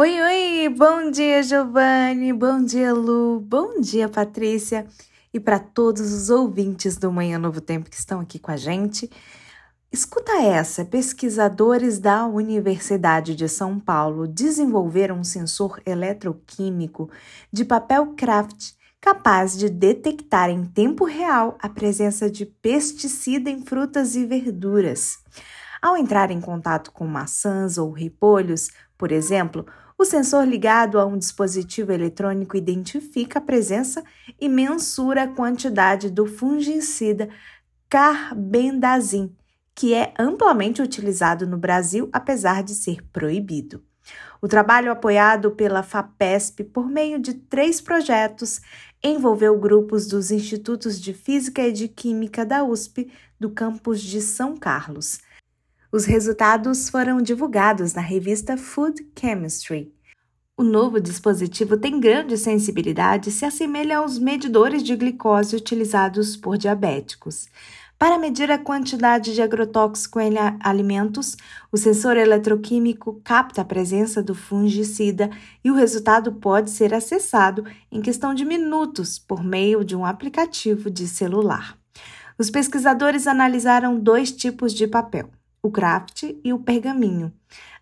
Oi, oi! Bom dia, Giovanni! Bom dia, Lu! Bom dia, Patrícia! E para todos os ouvintes do Manhã Novo Tempo que estão aqui com a gente, escuta essa: pesquisadores da Universidade de São Paulo desenvolveram um sensor eletroquímico de papel craft capaz de detectar em tempo real a presença de pesticida em frutas e verduras. Ao entrar em contato com maçãs ou repolhos, por exemplo, o sensor ligado a um dispositivo eletrônico identifica a presença e mensura a quantidade do fungicida carbendazim, que é amplamente utilizado no Brasil, apesar de ser proibido. O trabalho apoiado pela FAPESP por meio de três projetos envolveu grupos dos Institutos de Física e de Química da USP do campus de São Carlos. Os resultados foram divulgados na revista Food Chemistry. O novo dispositivo tem grande sensibilidade e se assemelha aos medidores de glicose utilizados por diabéticos. Para medir a quantidade de agrotóxico em alimentos, o sensor eletroquímico capta a presença do fungicida e o resultado pode ser acessado em questão de minutos por meio de um aplicativo de celular. Os pesquisadores analisaram dois tipos de papel, o craft e o pergaminho.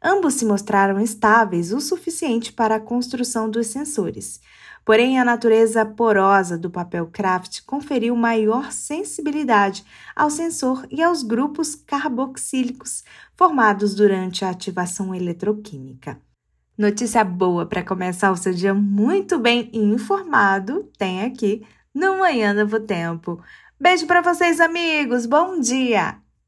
Ambos se mostraram estáveis o suficiente para a construção dos sensores. Porém, a natureza porosa do papel craft conferiu maior sensibilidade ao sensor e aos grupos carboxílicos formados durante a ativação eletroquímica. Notícia boa para começar o seu dia muito bem informado tem aqui no Manhã Novo Tempo. Beijo para vocês, amigos. Bom dia!